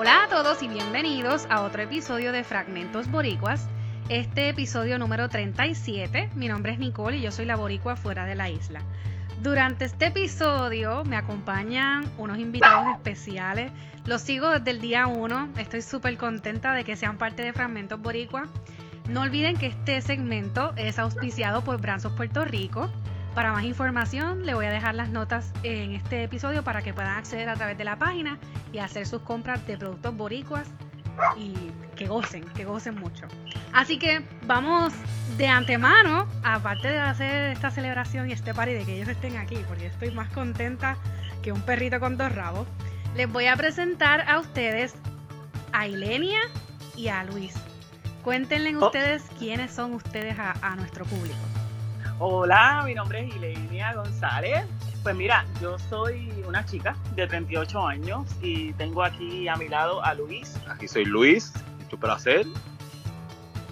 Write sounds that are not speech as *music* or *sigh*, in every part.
Hola a todos y bienvenidos a otro episodio de Fragmentos Boricuas. Este episodio número 37. Mi nombre es Nicole y yo soy la boricua fuera de la isla. Durante este episodio me acompañan unos invitados especiales. Los sigo desde el día 1. Estoy súper contenta de que sean parte de Fragmentos Boricua. No olviden que este segmento es auspiciado por Branzos Puerto Rico. Para más información, le voy a dejar las notas en este episodio para que puedan acceder a través de la página y hacer sus compras de productos boricuas y que gocen, que gocen mucho. Así que vamos de antemano, aparte de hacer esta celebración y este party de que ellos estén aquí, porque estoy más contenta que un perrito con dos rabos, les voy a presentar a ustedes a Ilenia y a Luis. Cuéntenle Oh. ustedes quiénes son ustedes a, a nuestro público. Hola, mi nombre es Ilenia González. Pues mira, yo soy una chica de 38 años y tengo aquí a mi lado a Luis. Aquí soy Luis, mucho placer.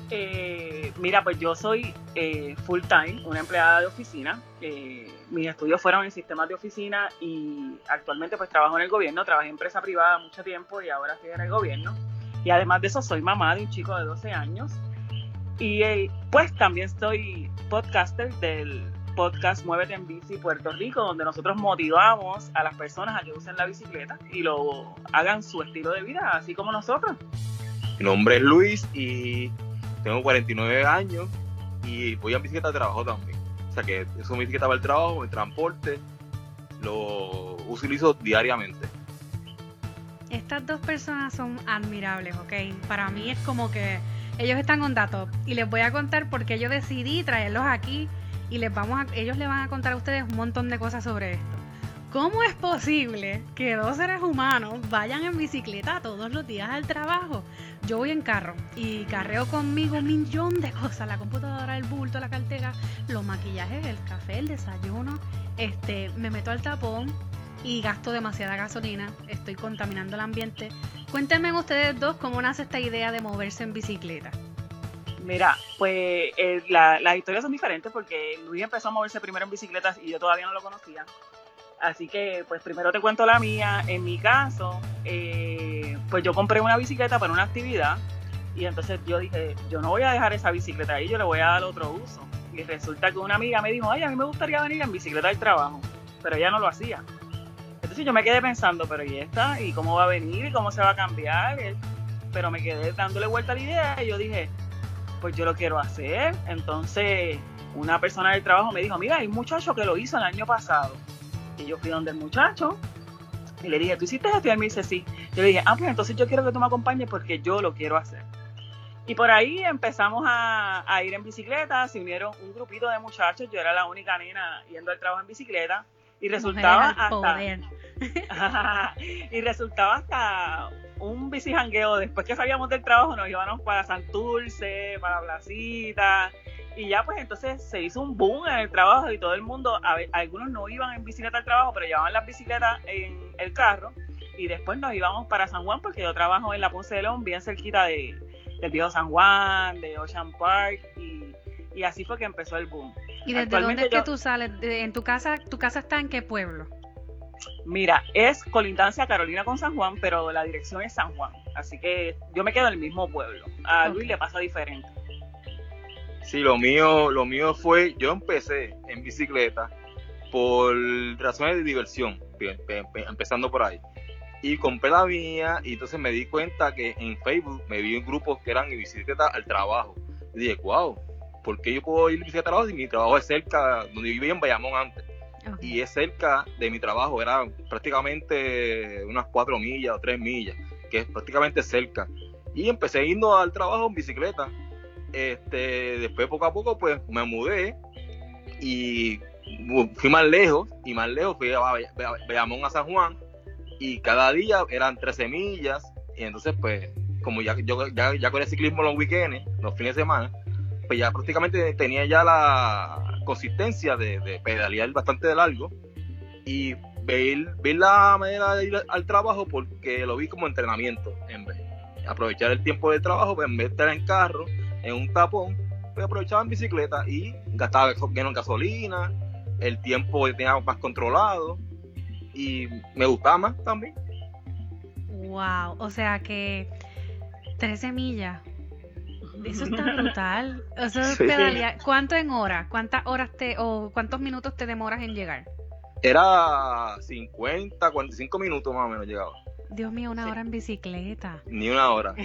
Eh, mira, pues yo soy eh, full time, una empleada de oficina. Eh, mis estudios fueron en sistemas de oficina y actualmente pues trabajo en el gobierno. Trabajé en empresa privada mucho tiempo y ahora estoy en el gobierno. Y además de eso soy mamá de un chico de 12 años. Y eh, pues también soy podcaster del podcast Muévete en Bici Puerto Rico, donde nosotros motivamos a las personas a que usen la bicicleta y lo hagan su estilo de vida, así como nosotros. Mi nombre es Luis y tengo 49 años y voy en bicicleta de trabajo también. O sea que eso mi bicicleta para el trabajo, el transporte, lo utilizo diariamente. Estas dos personas son admirables, ¿ok? Para mí es como que ellos están on datos y les voy a contar por qué yo decidí traerlos aquí y les vamos a, ellos les van a contar a ustedes un montón de cosas sobre esto. ¿Cómo es posible que dos seres humanos vayan en bicicleta todos los días al trabajo? Yo voy en carro y carreo conmigo un millón de cosas, la computadora, el bulto, la cartera, los maquillajes, el café, el desayuno, este, me meto al tapón y gasto demasiada gasolina, estoy contaminando el ambiente. Cuéntenme ustedes dos cómo nace esta idea de moverse en bicicleta. Mira, pues eh, la- las historias son diferentes porque Luis empezó a moverse primero en bicicletas y yo todavía no lo conocía. Así que, pues primero te cuento la mía. En mi caso, eh, pues yo compré una bicicleta para una actividad y entonces yo dije, yo no voy a dejar esa bicicleta ahí, yo le voy a dar otro uso. Y resulta que una amiga me dijo, ay, a mí me gustaría venir en bicicleta al trabajo, pero ella no lo hacía. Entonces yo me quedé pensando, pero ¿y esta? ¿Y cómo va a venir? ¿Y cómo se va a cambiar? Pero me quedé dándole vuelta a la idea y yo dije, pues yo lo quiero hacer. Entonces, una persona del trabajo me dijo, mira, hay un muchacho que lo hizo el año pasado. Y yo fui donde el muchacho y le dije, ¿tú hiciste esto? Y él me dice, sí. Yo le dije, ah, pues entonces yo quiero que tú me acompañes porque yo lo quiero hacer. Y por ahí empezamos a, a ir en bicicleta, se unieron un grupito de muchachos, yo era la única nena yendo al trabajo en bicicleta y resultaba hasta... poder. *laughs* y resultaba hasta un bicijangueo. Después que salíamos del trabajo, nos íbamos para Santurce, para Placita. Y ya, pues entonces se hizo un boom en el trabajo y todo el mundo, a ver, algunos no iban en bicicleta al trabajo, pero llevaban las bicicletas en el carro. Y después nos íbamos para San Juan, porque yo trabajo en la Ponce de León, bien cerquita de, del viejo San Juan, de Ocean Park. Y, y así fue que empezó el boom. ¿Y desde dónde es que tú sales? ¿En tu casa? ¿Tu casa está en qué pueblo? Mira, es colindancia Carolina con San Juan, pero la dirección es San Juan. Así que yo me quedo en el mismo pueblo. A. Luis le pasa diferente. Sí, lo mío, lo mío fue, yo empecé en bicicleta por razones de diversión, empezando por ahí. Y compré la mía y entonces me di cuenta que en Facebook me vi en grupos que eran en bicicleta al trabajo. Y dije, wow, ¿por qué yo puedo ir en bicicleta al trabajo si mi trabajo es cerca, donde yo vivía en Bayamón antes? Y es cerca de mi trabajo, era prácticamente unas cuatro millas o tres millas, que es prácticamente cerca. Y empecé yendo al trabajo en bicicleta. Este, después poco a poco pues me mudé y fui más lejos y más lejos fui a Bay- Bay- Bayamón a San Juan y cada día eran 13 millas y entonces pues como ya yo ya, ya con el ciclismo los weekends, los fines de semana, pues ya prácticamente tenía ya la consistencia de, de pedalear bastante de largo y ver, ver la manera de ir al trabajo porque lo vi como entrenamiento en vez aprovechar el tiempo del trabajo pues, en vez de estar en carro en un tapón pues aprovechaba en bicicleta y gastaba menos gasolina el tiempo tenía más controlado y me gustaba más también Wow, o sea que 13 millas. Eso está brutal. Sí. pedalear. ¿Cuánto en horas? ¿Cuántas horas te o cuántos minutos te demoras en llegar? Era 50, 45 minutos más o menos llegaba. Dios mío, una Sí. hora en bicicleta. Ni una hora. *laughs*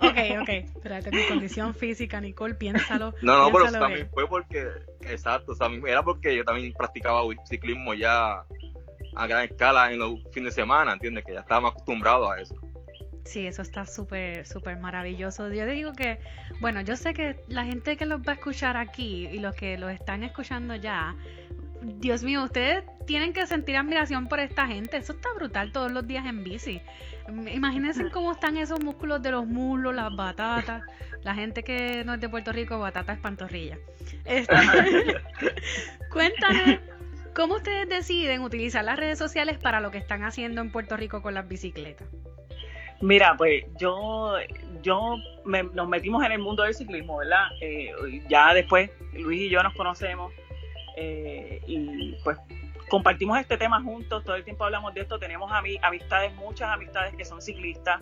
Ok, ok. Espérate, mi condición física, Nicole, piénsalo. *laughs* No, no, pero también fue porque, exacto, o sea, era porque yo también practicaba ciclismo ya a gran escala en los fines de semana, ¿entiendes? Que ya estaba más acostumbrado a eso. Sí, eso está súper, súper maravilloso. Yo digo que, bueno, yo sé que la gente que los va a escuchar aquí y los que los están escuchando ya, Dios mío, ustedes tienen que sentir admiración por esta gente. Eso está brutal todos los días en bici. Mm, Imagínense cómo están esos músculos de los muslos, las batatas. La gente que no es de Puerto Rico, batata es pantorrilla. Este, *laughs* cuéntanos, ¿cómo ustedes deciden utilizar las redes sociales para lo que están haciendo en Puerto Rico con las bicicletas? Mira, pues yo, yo me- nos metimos en el mundo del ciclismo, ¿verdad? Eh, ya después Luis y yo nos conocemos eh, y pues compartimos este tema juntos, todo el tiempo hablamos de esto, tenemos ami- amistades, muchas amistades que son ciclistas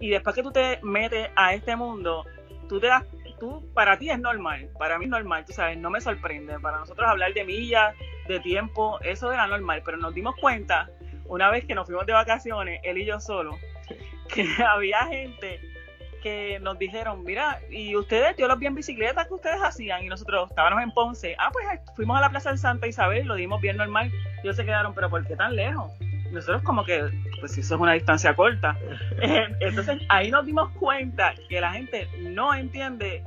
y después que tú te metes a este mundo, tú te das, tú, para ti es normal, para mí es normal, tú sabes, no me sorprende, para nosotros hablar de millas, de tiempo, eso era normal, pero nos dimos cuenta una vez que nos fuimos de vacaciones, él y yo solo, que *laughs* había gente que nos dijeron, mira, y ustedes, yo los vi en bicicleta que ustedes hacían, y nosotros estábamos en Ponce, ah, pues fuimos a la Plaza de Santa Isabel, lo dimos bien normal, y ellos se quedaron, pero ¿por qué tan lejos? Y nosotros como que, pues eso es una distancia corta. *laughs* Entonces ahí nos dimos cuenta que la gente no entiende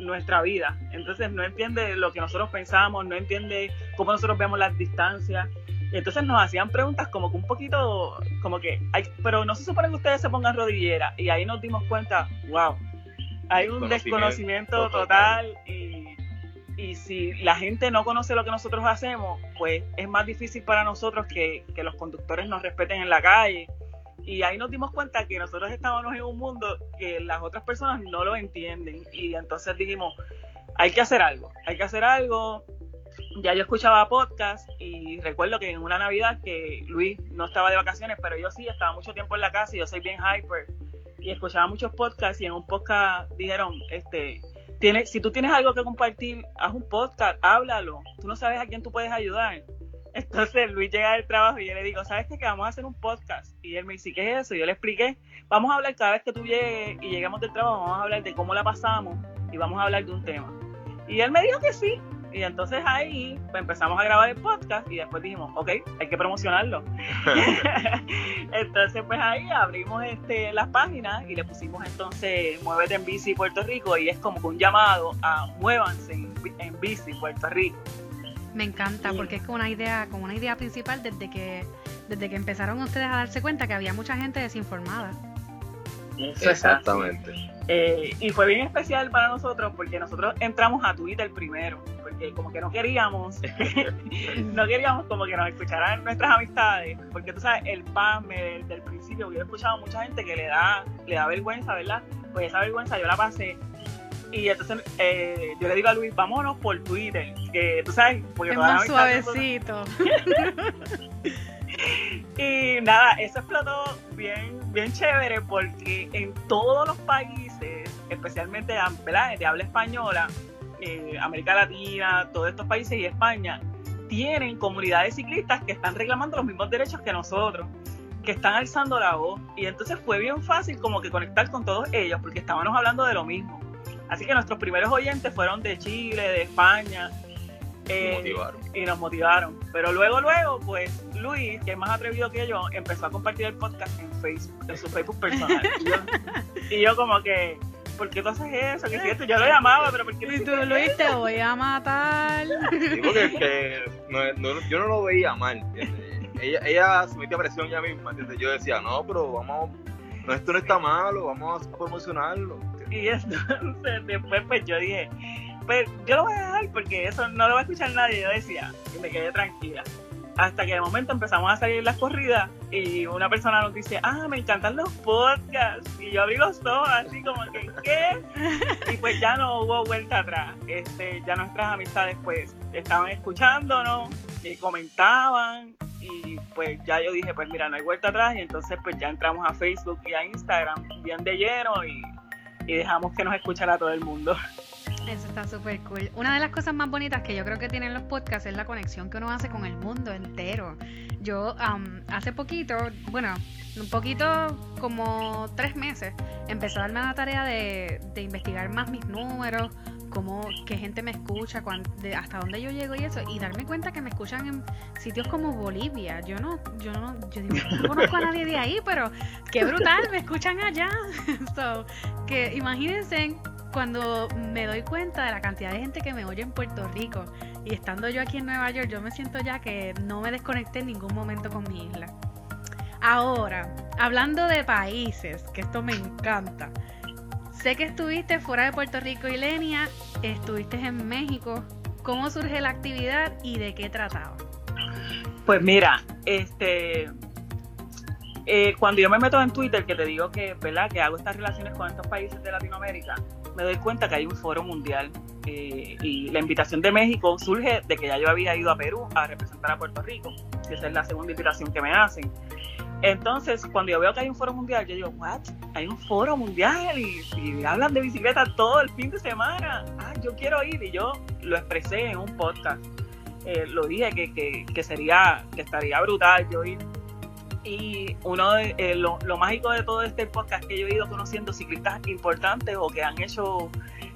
nuestra vida, entonces no entiende lo que nosotros pensamos, no entiende cómo nosotros vemos las distancias, entonces nos hacían preguntas como que un poquito, como que, ay, pero no se supone que ustedes se pongan rodillera. Y ahí nos dimos cuenta, wow, hay un Desconocimiento total y, y si la gente no conoce lo que nosotros hacemos, pues es más difícil para nosotros que, que los conductores nos respeten en la calle. Y ahí nos dimos cuenta que nosotros estábamos en un mundo que las otras personas no lo entienden. Y entonces dijimos, hay que hacer algo, hay que hacer algo, ya yo escuchaba podcast y recuerdo que en una Navidad que Luis no estaba de vacaciones, pero yo sí estaba mucho tiempo en la casa y yo soy bien hyper y escuchaba muchos podcasts y en un podcast dijeron, este, tiene, si tú tienes algo que compartir, haz un podcast, háblalo, tú no sabes a quién tú puedes ayudar. *laughs* Entonces Luis llega del trabajo y yo le digo, ¿sabes qué? Que vamos a hacer un podcast. Y él me dice, ¿qué es eso? Y yo le expliqué, vamos a hablar cada vez que tú llegues y lleguemos del trabajo, vamos a hablar de cómo la pasamos y vamos a hablar de un tema. Y él me dijo que sí, y entonces ahí pues, empezamos a grabar el podcast y después dijimos, ok, hay que promocionarlo. *laughs* entonces pues ahí abrimos este, las páginas y le pusimos entonces Muévete en Bici Puerto Rico y es como que un llamado a muévanse en, en bici Puerto Rico. Me encanta porque es como una idea, como una idea principal desde que, desde que empezaron ustedes a darse cuenta que había mucha gente desinformada. Exactamente. Eh, y fue bien especial para nosotros porque nosotros entramos a Twitter primero, porque como que no queríamos, *laughs* no queríamos como que nos escucharan nuestras amistades, porque tú sabes, el PAME del, del principio, yo he escuchado a mucha gente que le da, le da vergüenza, ¿verdad? Pues esa vergüenza yo la pasé. Y entonces eh, yo le digo a Luis, vámonos por Twitter, que tú sabes, porque Es más suavecito. *laughs* Y nada, eso explotó bien, bien chévere porque en todos los países, especialmente ¿verdad? de habla española, eh, América Latina, todos estos países y España, tienen comunidades ciclistas que están reclamando los mismos derechos que nosotros, que están alzando la voz. Y entonces fue bien fácil como que conectar con todos ellos porque estábamos hablando de lo mismo. Así que nuestros primeros oyentes fueron de Chile, de España. Eh, motivaron. y nos motivaron. Pero luego, luego, pues Luis, que es más atrevido que yo, empezó a compartir el podcast en Facebook, en su Facebook personal. y, *laughs* yo, y yo como que, ¿por qué tú haces eso? ¿Qué es esto? Yo lo llamaba, pero ¿por qué tú Y tú, hiciste Luis, eso? te voy a matar. Que no- no- yo no lo veía mal. ¿entiendes? Ella, ella se metía presión ella misma. ¿entiendes? Yo decía, no, pero vamos, no, esto no está malo, vamos a promocionarlo. ¿entiendes? Y entonces después pues yo dije, pues yo lo voy a dejar porque eso no lo va a escuchar nadie. Yo decía, y me quedé tranquila. Hasta que de momento empezamos a salir las corridas y una persona nos dice, ah, me encantan los podcasts. Y yo abrí los ojos así como que. Y pues ya no hubo vuelta atrás. Este, ya nuestras amistades pues estaban escuchándonos y comentaban y pues ya yo dije, pues mira, no hay vuelta atrás y entonces pues ya entramos a Facebook y a Instagram bien de lleno y, y dejamos que nos escuchara todo el mundo. Eso está súper cool. Una de las cosas más bonitas que yo creo que tienen los podcasts es la conexión que uno hace con el mundo entero. Yo hace poquito, bueno, un poquito como tres meses, empecé a darme la tarea de, de investigar más mis números, cómo, qué gente me escucha, hasta dónde yo llego y eso, y darme cuenta que me escuchan en sitios como Bolivia. Yo no, yo no, yo digo, no conozco a nadie de ahí, pero qué brutal, me escuchan allá. *laughs* so, que imagínense cuando me doy cuenta de la cantidad de gente que me oye en Puerto Rico y estando yo aquí en Nueva York, yo me siento ya que no me desconecté en ningún momento con mi isla. Ahora, hablando de países, que esto me encanta. Sé que estuviste fuera de Puerto Rico y Lenia, estuviste en México. ¿Cómo surge la actividad y de qué trataba? Pues mira, este eh, cuando yo me meto en Twitter, que te digo que, ¿verdad? que hago estas relaciones con estos países de Latinoamérica, me doy cuenta que hay un foro mundial eh, y la invitación de México surge de que ya yo había ido a Perú a representar a Puerto Rico, esa es la segunda invitación que me hacen. Entonces, cuando yo veo que hay un foro mundial, yo digo, ¿what? Hay un foro mundial y, y hablan de bicicleta todo el fin de semana. Ah, yo quiero ir. Y yo lo expresé en un podcast. Eh, lo dije que, que, que, sería, que estaría brutal yo ir y uno de, eh, lo, mágico de todo este podcast es que yo he ido conociendo ciclistas importantes o que han hecho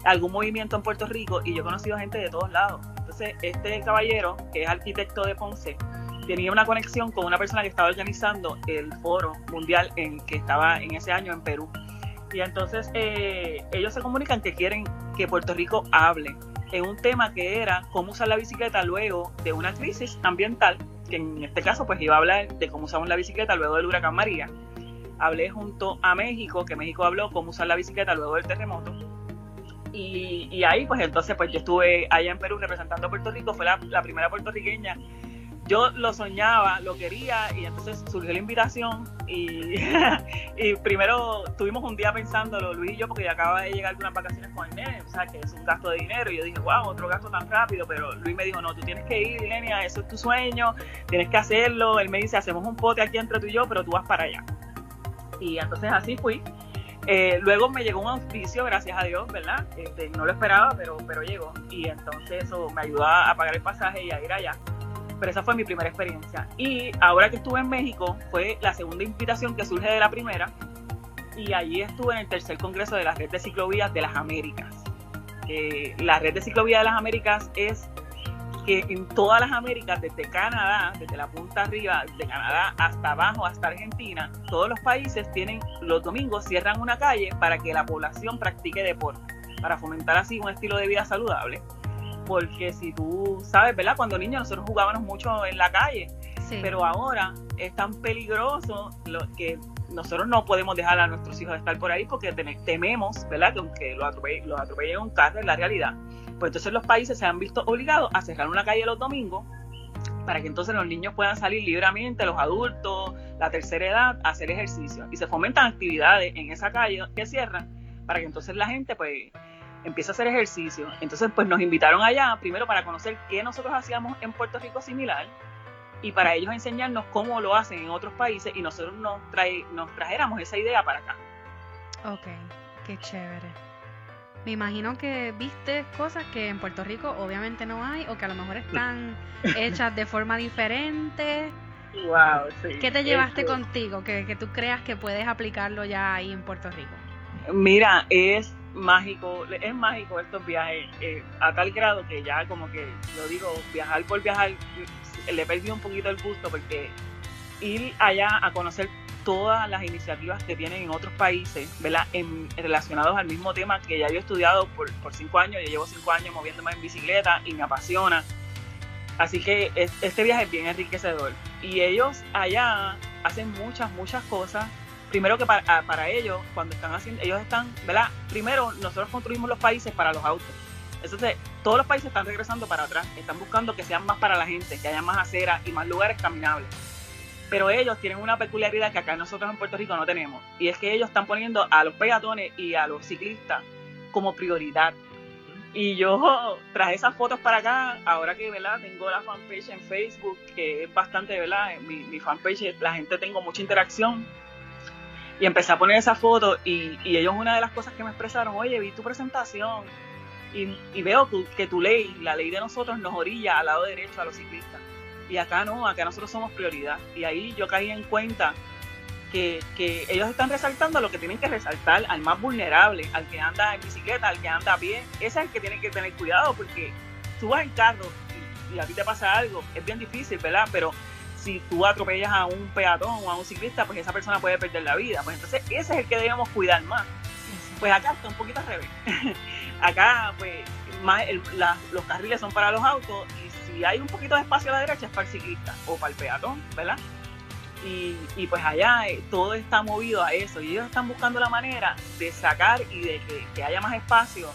algún movimiento en Puerto Rico y yo he conocido gente de todos lados. Entonces, este caballero, que es arquitecto de Ponce, tenía una conexión con una persona que estaba organizando el foro mundial en que estaba en ese año en Perú. Y entonces eh, ellos se comunican que quieren que Puerto Rico hable en un tema que era cómo usar la bicicleta luego de una crisis ambiental que en este caso pues iba a hablar de cómo usamos la bicicleta luego del huracán María. Hablé junto a México, que México habló cómo usar la bicicleta luego del terremoto. Y, ahí pues entonces pues yo estuve allá en Perú representando a Puerto Rico, fue la primera puertorriqueña yo lo soñaba, lo quería y entonces surgió la invitación *laughs* y, primero tuvimos un día pensándolo, Luis y yo, porque acaba de llegar de unas vacaciones con el nene, o sea, que es un gasto de dinero y yo dije, wow, otro gasto tan rápido, pero Luis me dijo, no, tú tienes que ir, Lenia, eso es tu sueño, tienes que hacerlo, él me dice, hacemos un pote aquí entre tú y yo, pero tú vas para allá. Y entonces así fui. Eh, luego me llegó un auspicio, gracias a Dios, ¿verdad? Este, no lo esperaba, pero, pero llegó. Y entonces eso me ayudó a pagar el pasaje y a ir allá pero esa fue mi primera experiencia. Y ahora que estuve en México, fue la segunda invitación que surge de la primera, y allí estuve en el tercer congreso de la red de ciclovías de las Américas. la red de ciclovías de las Américas es que en todas las Américas, desde Canadá, desde la punta arriba, de Canadá hasta abajo, hasta Argentina, todos los países tienen, los domingos cierran una calle para que la población practique deporte, para fomentar así un estilo de vida saludable porque si tú sabes, ¿verdad? Cuando niños nosotros jugábamos mucho en la calle, pero ahora es tan peligroso lo que nosotros no podemos dejar a nuestros hijos estar por ahí porque tememos, ¿verdad? Que aunque los atropellen, los atropellen un carro en la realidad. Pues entonces los países se han visto obligados a cerrar una calle los domingos para que entonces los niños puedan salir libremente, los adultos, la tercera edad, a hacer ejercicio. Y se fomentan actividades en esa calle que cierran para que entonces la gente pues empieza a hacer ejercicio. Entonces, pues nos invitaron allá, primero para conocer qué nosotros hacíamos en Puerto Rico similar y para ellos enseñarnos cómo lo hacen en otros países y nosotros nos, trae, nos trajéramos esa idea para acá. Ok, qué chévere. Me imagino que viste cosas que en Puerto Rico obviamente no hay o que a lo mejor están *laughs* hechas de forma diferente. Wow, sí. ¿Qué te llevaste contigo que, que tú creas que puedes aplicarlo ya ahí en Puerto Rico? Mira, es mágico, es mágico estos viajes eh, a tal grado que ya como que yo digo, viajar por viajar, le perdí un poquito el gusto porque ir allá a conocer todas las iniciativas que tienen en otros países, ¿verdad? En, relacionados al mismo tema que ya yo he estudiado por, por cinco años, yo llevo cinco años moviéndome en bicicleta y me apasiona. Así que este viaje es bien enriquecedor. Y ellos allá hacen muchas, muchas cosas primero que para, ah, para, ellos, cuando están haciendo, ellos están, ¿verdad? Primero, nosotros construimos los países para los autos. Entonces, todos los países están regresando para atrás, están buscando que sean más para la gente, que haya más aceras y más lugares caminables. Pero ellos tienen una peculiaridad que acá nosotros en Puerto Rico no tenemos, y es que ellos están poniendo a los peatones y a los ciclistas como prioridad. Y yo traje esas fotos para acá, ahora que ¿verdad? tengo la fanpage en Facebook, que es bastante, ¿verdad? Mi, mi fanpage, la gente tengo mucha interacción. Y empecé a poner esa foto y, y ellos una de las cosas que me expresaron, oye, vi tu presentación y, y veo que, que tu ley, la ley de nosotros, nos orilla al lado derecho a los ciclistas. Y acá no, acá nosotros somos prioridad. Y ahí yo caí en cuenta que, que, ellos están resaltando lo que tienen que resaltar al más vulnerable, al que anda en bicicleta, al que anda a pie. Ese es el que tiene que tener cuidado porque tú vas en carro y a ti te pasa algo, es bien difícil, ¿verdad? Pero si tú atropellas a un peatón o a un ciclista, pues esa persona puede perder la vida. Pues entonces ese es el que debemos cuidar más. Pues acá está un poquito al revés. *laughs* acá, pues, más el, la, los carriles son para los autos y si hay un poquito de espacio a la derecha es para el ciclista o para el peatón, ¿verdad? Y, y, pues allá eh, todo está movido a eso y ellos están buscando la manera de sacar y de que, que haya más espacio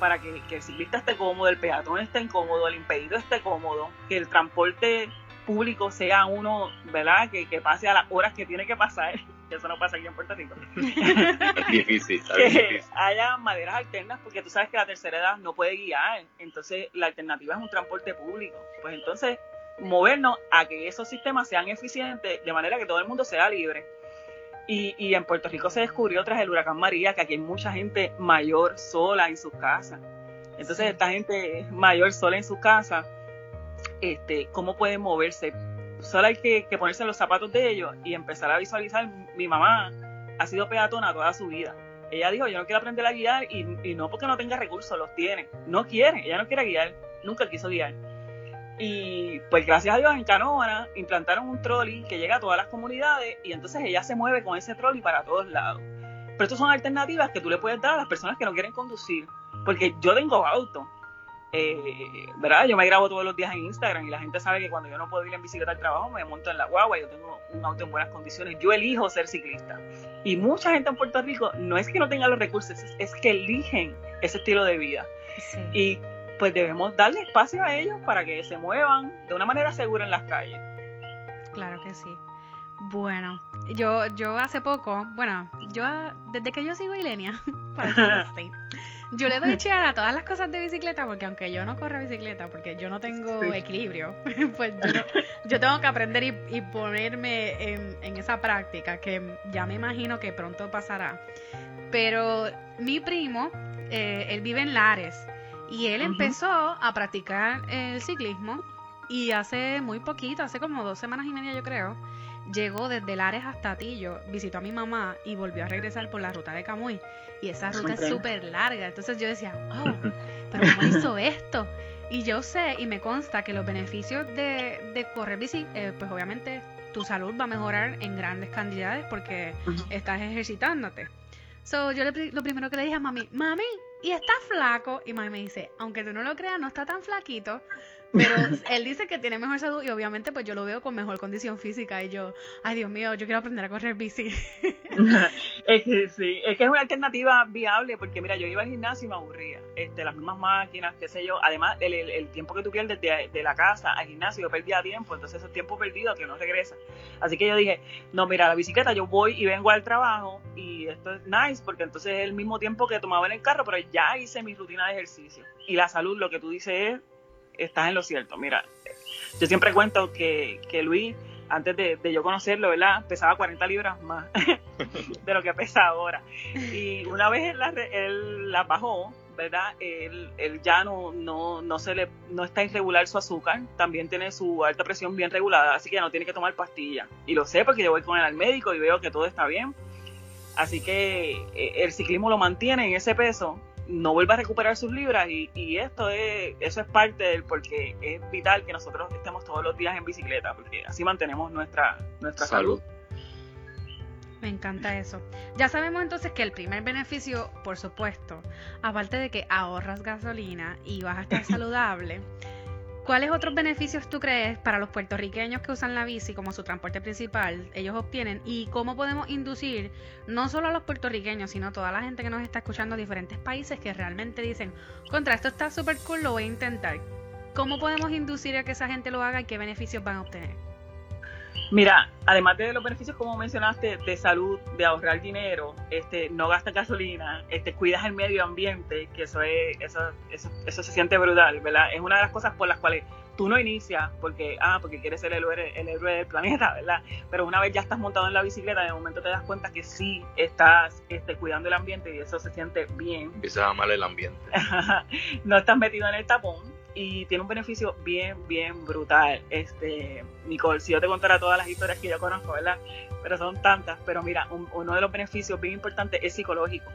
para que, que, el ciclista esté cómodo, el peatón esté incómodo, el impedido esté cómodo, que el transporte público sea uno, ¿verdad? Que, que pase a las horas que tiene que pasar, *laughs* que eso no pasa aquí en Puerto Rico. *laughs* es difícil, es que difícil. haya maneras alternas, porque tú sabes que la tercera edad no puede guiar, entonces la alternativa es un transporte público. Pues entonces movernos a que esos sistemas sean eficientes de manera que todo el mundo sea libre. Y, y, en Puerto Rico se descubrió tras el huracán María que aquí hay mucha gente mayor sola en sus casas. Entonces esta gente mayor sola en sus casas, este, ¿cómo pueden moverse? Solo hay que, ponerse en los zapatos de ellos y empezar a visualizar. Mi mamá ha sido peatona toda su vida. Ella dijo, yo no quiero aprender a guiar y, y no porque no tenga recursos, los tiene. No quiere, ella no quiere guiar, nunca quiso guiar y pues gracias a Dios en Canóvana implantaron un trolley que llega a todas las comunidades y entonces ella se mueve con ese trolley para todos lados. Pero estas son alternativas que tú le puedes dar a las personas que no quieren conducir. Porque yo tengo auto. Eh, ¿Verdad? Yo me grabo todos los días en Instagram y la gente sabe que cuando yo no puedo ir en bicicleta al trabajo me monto en la guagua. Yo tengo un auto en buenas condiciones. Yo elijo ser ciclista. Y mucha gente en Puerto Rico no es que no tenga los recursos, es, que eligen ese estilo de vida. Sí. Y pues debemos darle espacio a ellos para que se muevan de una manera segura en las calles. Claro que sí. Bueno, yo, yo hace poco, bueno, yo desde que yo sigo Ilenia, *laughs* para *laughs* yo le doy *laughs* chear a todas las cosas de bicicleta porque aunque yo no corro bicicleta, porque yo no tengo sí. equilibrio, *laughs* pues yo, yo, tengo que aprender y, y ponerme en, en, esa práctica que ya me imagino que pronto pasará. Pero mi primo, eh, él vive en Lares y él uh -huh. empezó a practicar el ciclismo y hace muy poquito, hace como dos semanas y media yo creo, llegó desde Lares hasta Tillo, visitó a mi mamá y volvió a regresar por la ruta de Camuy. Y esa ruta okay. es súper larga. Entonces yo decía, oh, *laughs* pero ¿cómo hizo esto? Y yo sé y me consta que los beneficios de, de correr bici, eh, pues obviamente tu salud va a mejorar en grandes cantidades porque uh -huh. estás ejercitándote. So, yo le, lo primero que le dije a mami, mami, y está flaco. Y mami me dice, aunque tú no lo creas, no está tan flaquito. Pero él dice que tiene mejor salud y obviamente pues yo lo veo con mejor condición física y yo, ay Dios mío, yo quiero aprender a correr bici. *laughs* es que sí, es que es una alternativa viable porque mira, yo iba al gimnasio y me aburría. Este, las mismas máquinas, qué sé yo. Además, el, el, tiempo que tú pierdes de, de, la casa al gimnasio, yo perdía tiempo, entonces ese tiempo perdido que no regresa. Así que yo dije, no, mira, la bicicleta yo voy y vengo al trabajo y esto es nice porque entonces es el mismo tiempo que tomaba en el carro, pero ya hice mi rutina de ejercicio. Y la salud, lo que tú dices es estás en lo cierto. Mira, yo siempre cuento que, que Luis, antes de, de, yo conocerlo, ¿verdad? Pesaba 40 libras más *laughs* de lo que pesa ahora. Y una vez él la, él la bajó, ¿verdad? Él, él ya no, no, no, se le, no está irregular su azúcar, también tiene su alta presión bien regulada, así que ya no tiene que tomar pastillas. Y lo sé porque yo voy con él al médico y veo que todo está bien. Así que eh, el ciclismo lo mantiene en ese peso no vuelva a recuperar sus libras y, y, esto es eso es parte del porque es vital que nosotros estemos todos los días en bicicleta porque así mantenemos nuestra nuestra salud. salud. Me encanta eso. Ya sabemos entonces que el primer beneficio, por supuesto, aparte de que ahorras gasolina y vas a estar *laughs* saludable, ¿Cuáles otros beneficios tú crees para los puertorriqueños que usan la bici como su transporte principal ellos obtienen y cómo podemos inducir no solo a los puertorriqueños sino a toda la gente que nos está escuchando de diferentes países que realmente dicen contra esto está súper cool lo voy a intentar ¿cómo podemos inducir a que esa gente lo haga y qué beneficios van a obtener? Mira, además de los beneficios como mencionaste de salud, de ahorrar dinero, este, no gastas gasolina, este, cuidas el medio ambiente, que eso es, eso, eso, eso se siente brutal, ¿verdad? Es una de las cosas por las cuales tú no inicias porque, ah, porque quieres ser el héroe, el héroe del planeta, ¿verdad? Pero una vez ya estás montado en la bicicleta, de momento te das cuenta que sí estás este, cuidando el ambiente y eso se siente bien. Empiezas a amar el ambiente. *laughs* no estás metido en el tapón y tiene un beneficio bien, bien brutal. Este, Nicole, si yo te contara todas las historias que yo conozco, ¿verdad? Pero son tantas. Pero mira, uno de los beneficios bien importantes es psicológico.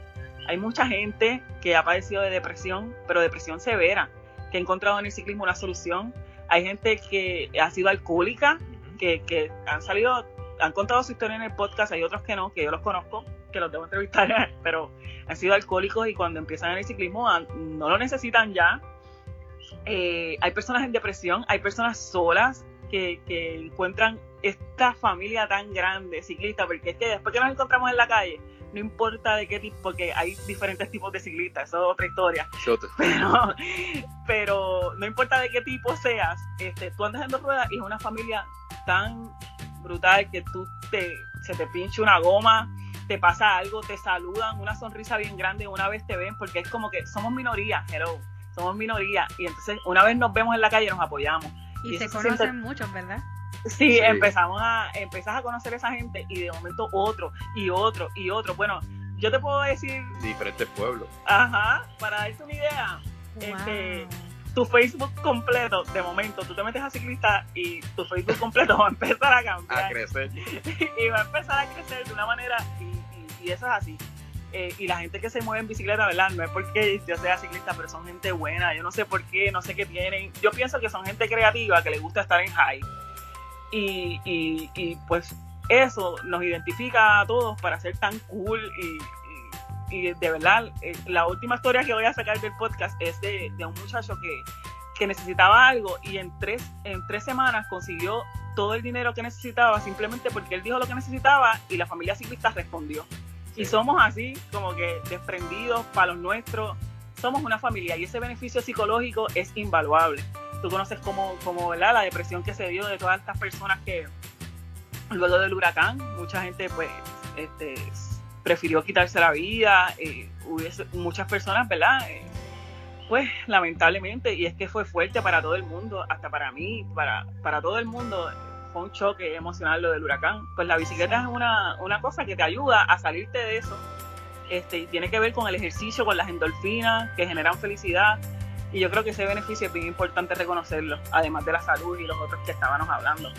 Hay mucha gente que ha padecido de depresión, pero depresión severa, que ha encontrado en el ciclismo una solución hay gente que ha sido alcohólica, que, que han salido, han contado su historia en el podcast, hay otros que no, que yo los conozco, que los debo entrevistar, *laughs* pero han sido alcohólicos y cuando empiezan en el ciclismo no lo necesitan ya. Eh, hay personas en depresión, hay personas solas que, que encuentran esta familia tan grande ciclista, porque es que después que nos encontramos en la calle, no importa de qué tipo, porque hay diferentes tipos de ciclistas, eso es otra historia. Pero, pero no importa de qué tipo seas, este, tú andas en dos ruedas y es una familia tan brutal que tú te, se te pinche una goma, te pasa algo, te saludan, una sonrisa bien grande, una vez te ven, porque es como que somos minoría, hello, somos minoría, y entonces una vez nos vemos en la calle nos apoyamos. Y, se conocen muchos, ¿verdad? Sí, empezamos a, empezás a conocer a esa gente y de momento otro y otro y otro. Bueno, yo te puedo decir... Diferentes pueblos. Ajá, para darte una idea, este, tu Facebook completo, de momento, tú te metes a ciclista y tu Facebook *laughs* completo va a empezar a cambiar. A crecer. *laughs* y va a empezar a crecer de una manera, y, eso es así. Eh, y la gente que se mueve en bicicleta, ¿verdad? No es porque yo sea ciclista, pero son gente buena. Yo no sé por qué, no sé qué tienen. Yo pienso que son gente creativa, que le gusta estar en high y, y, pues eso nos identifica a todos para ser tan cool y, y de verdad, eh, la última historia que voy a sacar del podcast es de, de un muchacho que, que, necesitaba algo y en tres, en tres semanas consiguió todo el dinero que necesitaba simplemente porque él dijo lo que necesitaba y la familia ciclista respondió. Y somos así, como que desprendidos para los nuestros, somos una familia y ese beneficio psicológico es invaluable tú conoces como, como ¿verdad? la depresión que se dio de todas estas personas que luego del huracán, mucha gente pues este, prefirió quitarse la vida, eh, hubiese muchas personas, ¿verdad? Eh, pues lamentablemente, y es que fue fuerte para todo el mundo, hasta para mí, para, para todo el mundo, fue un choque emocional lo del huracán. Pues la bicicleta es una, una cosa que te ayuda a salirte de eso. Este, tiene que ver con el ejercicio, con las endorfinas que generan felicidad y yo creo que ese beneficio es bien importante reconocerlo, además de la salud y los otros que estábamos hablando.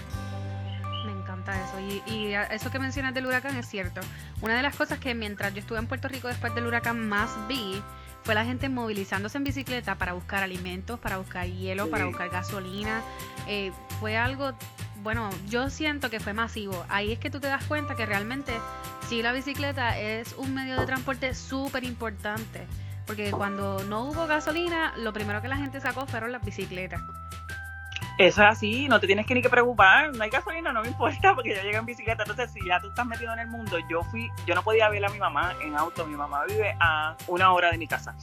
Me encanta eso. Y, eso que mencionas del huracán es cierto. Una de las cosas que mientras yo estuve en Puerto Rico después del huracán más vi fue la gente movilizándose en bicicleta para buscar alimentos, para buscar hielo, para buscar gasolina. Eh, fue algo, bueno, yo siento que fue masivo. Ahí es que tú te das cuenta que realmente sí la bicicleta es un medio de transporte súper importante porque cuando no hubo gasolina, lo primero que la gente sacó fueron las bicicletas. Eso es así, no te tienes que ni que preocupar, no hay gasolina, no me importa, *laughs* porque yo llegué en bicicleta, entonces si ya tú estás metido en el mundo, yo fui, yo no podía ver a mi mamá en auto, mi mamá vive a una hora de mi casa.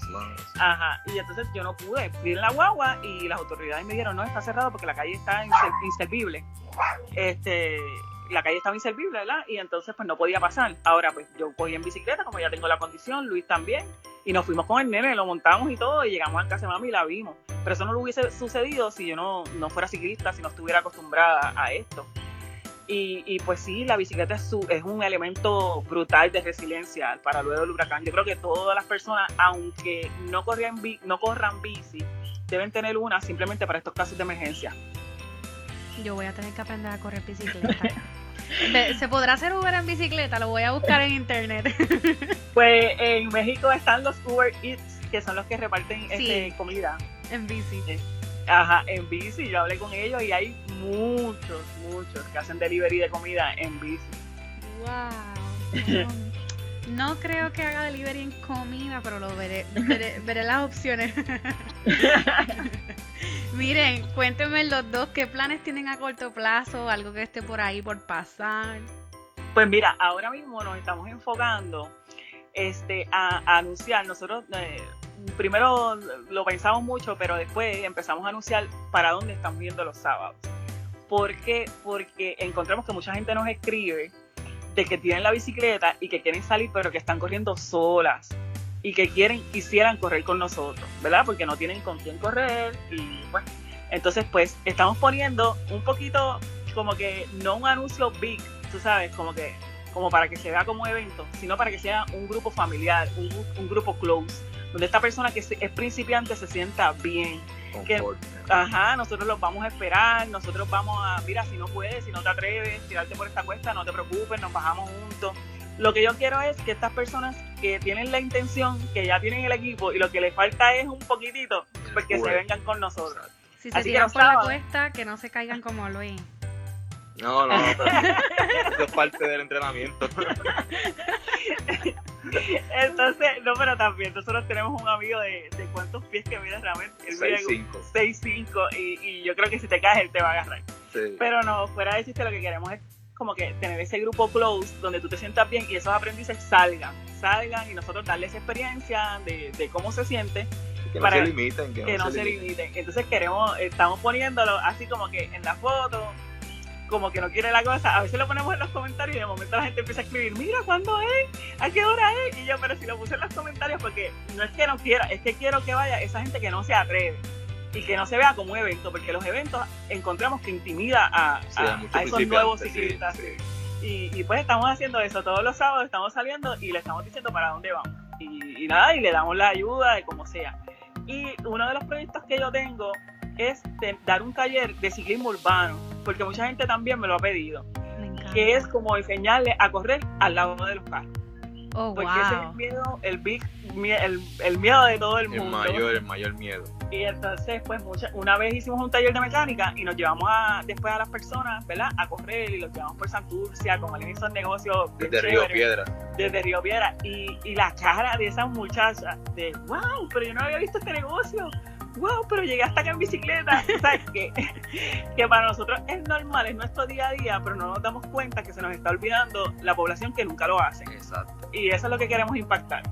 Ajá, y entonces yo no pude, fui en la guagua y las autoridades me dijeron, no, está cerrado porque la calle está inservible. Este, la calle estaba inservible, ¿verdad? Y entonces pues no podía pasar. Ahora pues yo cogí en bicicleta, como ya tengo la condición, Luis también, y nos fuimos con el nene, lo montamos y todo, y llegamos a casa de mami y la vimos. Pero eso no lo hubiese sucedido si yo no, no fuera ciclista, si no estuviera acostumbrada a esto. Y, pues sí, la bicicleta es, un elemento brutal de resiliencia para luego del huracán. Yo creo que todas las personas, aunque no, corran, no corran bici, deben tener una simplemente para estos casos de emergencia. Yo voy a tener que aprender a correr bicicleta. ¿Se podrá hacer Uber en bicicleta? Lo voy a buscar en internet. *laughs* Pues en México están los Uber Eats, que son los que reparten este, comida. En bici. Ajá, en bici. Yo hablé con ellos y hay muchos, muchos que hacen delivery de comida en bici. Wow. No, creo que haga delivery en comida, pero lo veré. Veré, veré las opciones. *laughs* Miren, cuéntenme los dos qué planes tienen a corto plazo, algo que esté por ahí por pasar. Pues mira, ahora mismo nos estamos enfocando este, a, anunciar. Nosotros eh, primero lo pensamos mucho, pero después empezamos a anunciar para dónde estamos yendo los sábados. ¿Por qué? Porque encontramos que mucha gente nos escribe de que tienen la bicicleta y que quieren salir, pero que están corriendo solas y que quieren, quisieran correr con nosotros, ¿verdad? Porque no tienen con quién correr y bueno. Entonces, pues estamos poniendo un poquito como que no un anuncio big, tú sabes, como que como para que se vea como evento, sino para que sea un grupo familiar, un, un grupo close, donde esta persona que es principiante se sienta bien, que, ajá, nosotros los vamos a esperar, nosotros vamos a, mira, si no puedes, si no te atreves, tirarte por esta cuesta, no te preocupes, nos bajamos juntos. Lo que yo quiero es que estas personas que tienen la intención, que ya tienen el equipo y lo que les falta es un poquitito, pues que se vengan con nosotros. Si se tiran por la cuesta, que no se caigan como Luis. No, no, eso es parte del entrenamiento. *laughs* Entonces, no, pero también nosotros tenemos un amigo de, de cuántos pies que mide realmente. 6'5". 6'5", y, y yo creo que si te caes él te va a agarrar. Pero no, fuera de chiste, lo que queremos es como que tener ese grupo close donde tú te sientas bien y esos aprendices salgan, salgan y nosotros darles experiencia de, de cómo se siente. Que no se limiten. Que, no, se, limiten. Entonces queremos, estamos poniéndolo así como que en la foto, como que no quiere la cosa, a veces lo ponemos en los comentarios y de momento la gente empieza a escribir, mira, ¿cuándo es? ¿A qué hora es? Y yo, pero si lo puse en los comentarios porque no es que no quiera, es que quiero que vaya esa gente que no se atreve y que no se vea como un evento, porque los eventos encontramos que intimida a, esos nuevos ciclistas. Y, pues estamos haciendo eso, todos los sábados estamos saliendo y le estamos diciendo para dónde vamos. Y, y nada, y le damos la ayuda de como sea. Y uno de los proyectos que yo tengo es dar un taller de ciclismo urbano, porque mucha gente también me lo ha pedido, que es como enseñarle a correr al lado de los carros. Oh, porque ese es el miedo, el, big, el, el, miedo de todo el mundo. El mayor, el mayor miedo. Y entonces, pues, mucha, una vez hicimos un taller de mecánica y nos llevamos a, después a las personas, ¿verdad? A correr y los llevamos por Santurcia, con alguien hizo negocios. Desde Río Piedra. Desde Río Piedra. Y, y la cara de esas muchachas, de, wow, pero yo no había visto este negocio wow, pero llegué hasta acá en bicicleta. *laughs* ¿Sabes qué? que para nosotros es normal, es nuestro día a día, pero no nos damos cuenta que se nos está olvidando la población que nunca lo hace. Exacto. Y eso es lo que queremos impactar.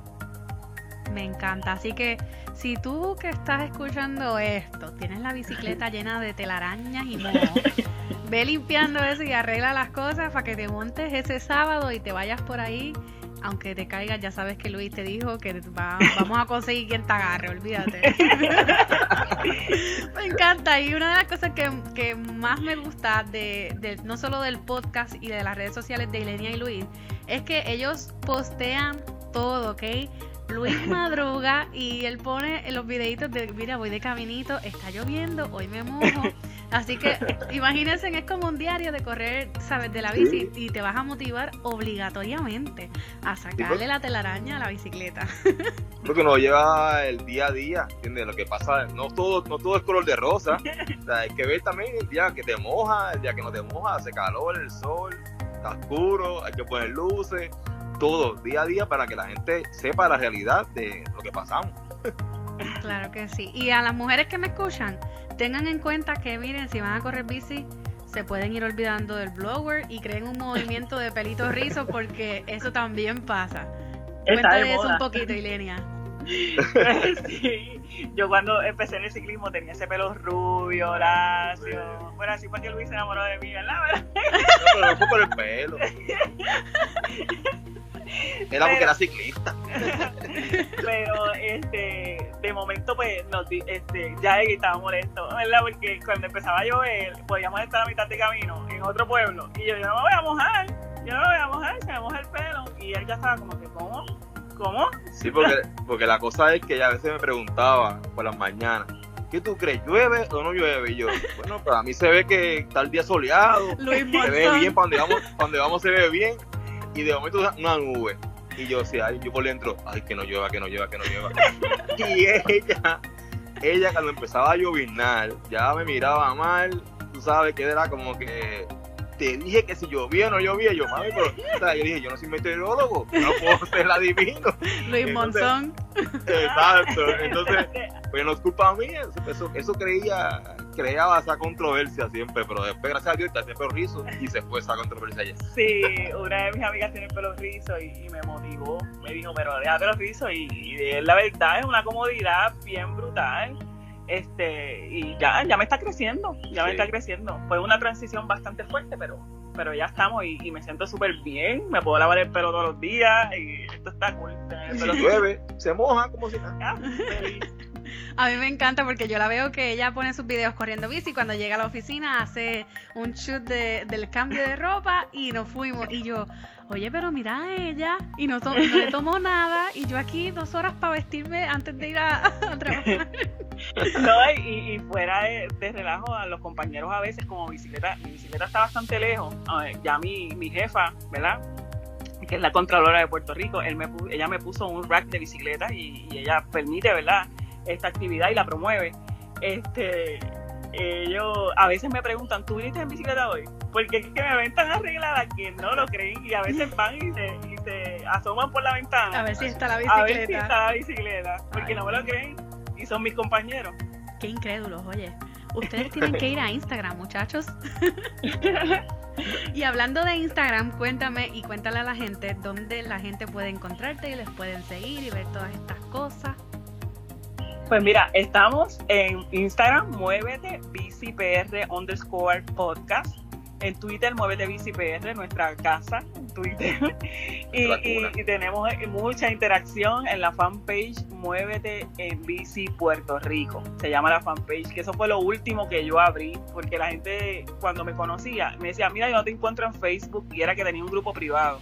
Me encanta. Así que si tú que estás escuchando esto, tienes la bicicleta *laughs* llena de telarañas y moho, *laughs* ve limpiando eso y arregla las cosas para que te montes ese sábado y te vayas por ahí aunque te caigas, ya sabes que Luis te dijo que vamos a conseguir quien te agarre, olvídate. *laughs* me encanta. Y una de las cosas que, más me gusta de, no solo del podcast y de las redes sociales de Ilenia y Luis, es que ellos postean todo, ¿ok? Luis *laughs* madruga y él pone los videitos de, mira, voy de caminito, está lloviendo, hoy me mojo. *laughs* Así que *laughs* imagínense, es como un diario de correr, ¿sabes? De la bici y te vas a motivar obligatoriamente a sacarle la telaraña a la bicicleta. Porque nos lleva el día a día, ¿entiendes? Lo que pasa, no todo, no todo es color de rosa. *laughs* hay que ver también el día que te moja, el día que no te moja, hace calor, el sol, está oscuro, hay que poner luces todo día a día para que la gente sepa la realidad de lo que pasamos. *laughs* Claro que sí. Y a las mujeres que me escuchan, tengan en cuenta que miren, si van a correr bici, se pueden ir olvidando del blower y creen un movimiento de pelitos rizos porque eso también pasa. Cuéntale eso un poquito, Ilenia. *laughs* sí, yo cuando empecé en el ciclismo tenía ese pelo rubio, lacio. Bueno, así fue que Luis se enamoró de mí, ¿verdad? No, pero no fue por el pelo. *laughs* Era porque era ciclista. *laughs* Pero este, de momento pues nos, este, ya estaba molesto, ¿verdad? Porque cuando empezaba a llover podíamos estar a mitad de camino en otro pueblo y yo, yo no me voy a mojar, yo no me voy a mojar, se me moja el pelo y él ya estaba como que, ¿cómo? ¿Cómo? Sí, porque, porque la cosa es que ella a veces me preguntaba por las mañanas, ¿qué tú crees? ¿Llueve o no llueve? Y yo, bueno, para mí se ve que está el día soleado, se ve bien, para donde vamos, para donde vamos se ve bien, y de momento una nube. Y yo decía, ay, yo por dentro, ay, que no llueva, que no llueva, que no llueva. *laughs* y ella, ella cuando empezaba a lloviznar, ya me miraba mal, tú sabes que era como que te dije que si llovía o no llovía, yo, mami, pero, o sea, yo dije, yo no soy meteorólogo, no puedo ser adivino. *laughs* Luis Monzón. Exacto, entonces, *laughs* pues no es culpa mía, eso, eso creía, creaba esa controversia siempre, pero después, gracias a Dios, está siempre rizo y se fue esa controversia allá. Sí, una de mis amigas tiene el pelo rizo y, me motivó, me dijo, pero déjate los rizos y, y la verdad es una comodidad bien brutal Este, y ya, ya me está creciendo, ya me está creciendo. Fue una transición bastante fuerte, pero, pero ya estamos y, me siento súper bien. Me puedo lavar el pelo todos los días y esto está cool. *laughs* Pero llueve, se moja como si nada. A mí me encanta porque yo la veo que ella pone sus videos corriendo bici y cuando llega a la oficina hace un shoot de, del cambio de ropa y nos fuimos. Y yo, oye, pero mira a ella y no, le tomó nada y yo aquí dos horas para vestirme antes de ir a, *laughs* trabajar. No, y, fuera de, relajo a los compañeros a veces como bicicleta, mi bicicleta está bastante lejos, ya mi, mi jefa, ¿verdad? que es la Contralora de Puerto Rico, él me, ella me puso un rack de bicicleta y, y ella permite, ¿verdad? Esta actividad y la promueve. Este, ellos a veces me preguntan, ¿tú viniste en bicicleta hoy? Porque es que me ven tan arreglada que no lo creen y a veces *laughs* van y se, asoman por la ventana. A ver si está la bicicleta. A ver si está la bicicleta, porque no me lo creen y son mis compañeros. Qué incrédulos, oye. *laughs* Ustedes tienen que ir a Instagram, muchachos. *laughs* y hablando de Instagram, cuéntame y cuéntale a la gente dónde la gente puede encontrarte y les pueden seguir y ver todas estas cosas. Pues mira, estamos en Instagram, muévete BCPR underscore podcast. En Twitter, muévete BCPR, nuestra casa en Twitter. y, tenemos mucha interacción en la fanpage Muévete en Bici Puerto Rico. Se llama la fanpage, que eso fue lo último que yo abrí, porque la gente cuando me conocía me decía, mira, yo no te encuentro en Facebook y era que tenía un grupo privado.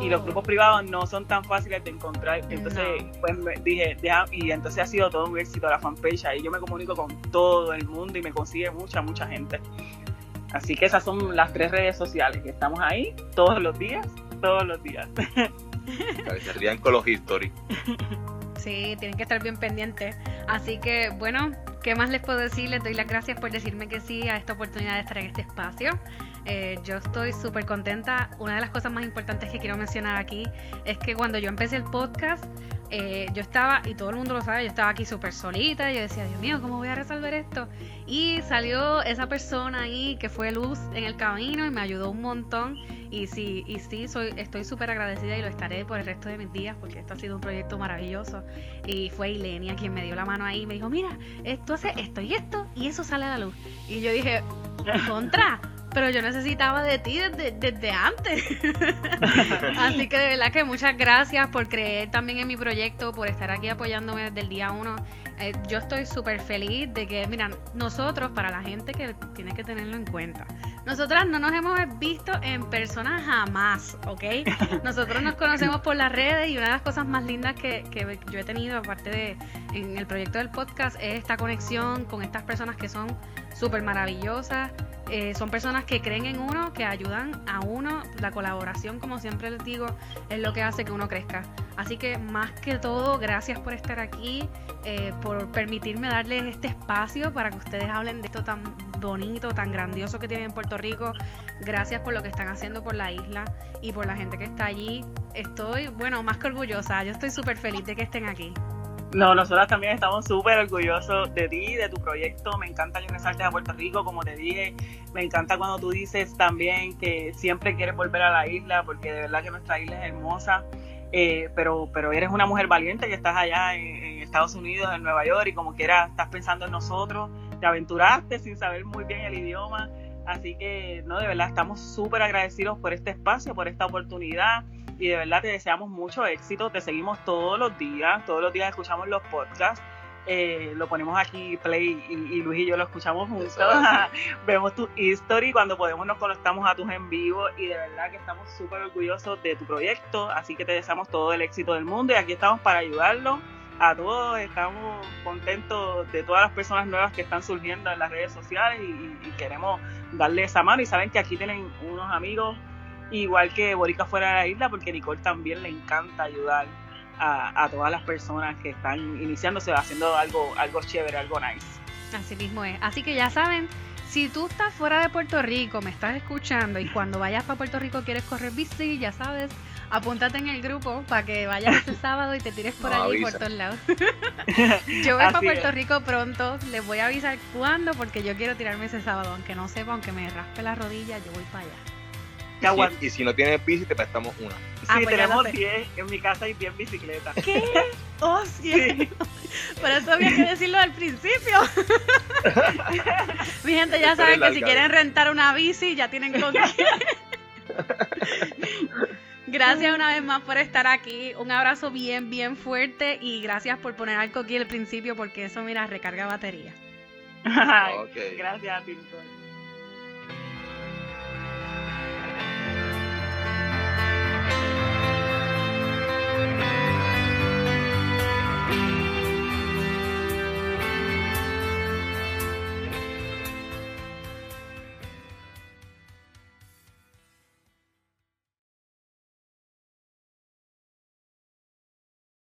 Y los oh. grupos privados no son tan fáciles de encontrar. Entonces, pues me dije, deja, y entonces ha sido todo un éxito la fanpage. Ahí yo me comunico con todo el mundo y me consigue mucha, mucha gente. Así que esas son las tres redes sociales que estamos ahí todos los días, todos los días. Serían con los history. *laughs* Sí, tienen que estar bien pendientes. Así que, bueno, ¿qué más les puedo decir? Les doy las gracias por decirme que sí a esta oportunidad de estar en este espacio. Eh, yo estoy súper contenta. Una de las cosas más importantes que quiero mencionar aquí es que cuando yo empecé el podcast, eh, yo estaba, y todo el mundo lo sabe, yo estaba aquí súper solita. Y yo decía, Dios mío, ¿cómo voy a resolver esto? Y salió esa persona ahí que fue luz en el camino y me ayudó un montón. Y sí, y sí soy, estoy súper agradecida y lo estaré por el resto de mis días porque esto ha sido un proyecto maravilloso. Y fue Ilenia quien me dio la mano ahí y me dijo, mira, esto hace esto y esto y eso sale a la luz. Y yo dije, *laughs* contra pero yo necesitaba de ti desde, antes. *laughs* Así que de verdad que muchas gracias por creer también en mi proyecto, por estar aquí apoyándome desde el día uno. Eh, yo estoy súper feliz de que, mira, nosotros, para la gente que tiene que tenerlo en cuenta, nosotras no nos hemos visto en persona jamás, ¿ok? *laughs* Nosotros nos conocemos por las redes y una de las cosas más lindas que, que yo he tenido, aparte de en el proyecto del podcast, es esta conexión con estas personas que son súper maravillosas, eh, son personas que creen en uno, que ayudan a uno. La colaboración, como siempre les digo, es lo que hace que uno crezca. Así que más que todo, gracias por estar aquí, eh, por permitirme darles este espacio para que ustedes hablen de esto tan bonito, tan grandioso que tienen en Puerto Rico. Gracias por lo que están haciendo por la isla y por la gente que está allí. Estoy, bueno, más que orgullosa. Yo estoy súper feliz de que estén aquí. No, nosotras también estamos súper orgullosos de ti, de tu proyecto. Me encanta que a Puerto Rico, como te dije. Me encanta cuando tú dices también que siempre quieres volver a la isla, porque de verdad que nuestra isla es hermosa. Eh, pero, pero eres una mujer valiente que estás allá en, Estados Unidos, en Nueva York, y como quiera estás pensando en nosotros. Te aventuraste sin saber muy bien el idioma. Así que, no, de verdad, estamos súper agradecidos por este espacio, por esta oportunidad y de verdad te deseamos mucho éxito. Te seguimos todos los días, todos los días escuchamos los podcasts. Eh, lo ponemos aquí, Play, y, Luis y yo lo escuchamos juntos. *laughs* Vemos tu history cuando podemos nos conectamos a tus en vivo y de verdad que estamos súper orgullosos de tu proyecto. Así que te deseamos todo el éxito del mundo y aquí estamos para ayudarlo a todos. Estamos contentos de todas las personas nuevas que están surgiendo en las redes sociales y, queremos darle esa mano. Y saben que aquí tienen unos amigos igual que Borica fuera de la isla, porque Nicole también le encanta ayudar a, todas las personas que están iniciándose, haciendo algo, algo chévere, algo nice. Así mismo es. Así que ya saben, si tú estás fuera de Puerto Rico, me estás escuchando y cuando vayas para Puerto Rico quieres correr bici, ya sabes, apúntate en el grupo para que vayas el sábado y te tires por allí por todos lados. *laughs* yo voy para Puerto Rico pronto, les voy a avisar cuándo porque yo quiero tirarme ese sábado, aunque no sepa, aunque me raspe la rodilla, yo voy para allá. Y si, no tienes bici, te prestamos una. Sí, ah, pues tenemos 10. En mi casa hay 10 bicicletas. ¿Qué? Oh, sí. *laughs* Pero eso había que decirlo al principio. *laughs* Mi gente ya saben que si quieren rentar una bici ya tienen con *laughs* Gracias una vez más por estar aquí. Un abrazo bien, bien fuerte y gracias por poner al coquí al principio porque eso, mira, recarga batería. Gracias a ti.